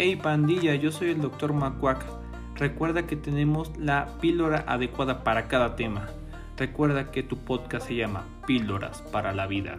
Hey pandilla, yo soy el Dr. Macuac. Recuerda que tenemos la píldora adecuada para cada tema. Recuerda que tu podcast se llama Píldoras para la Vida.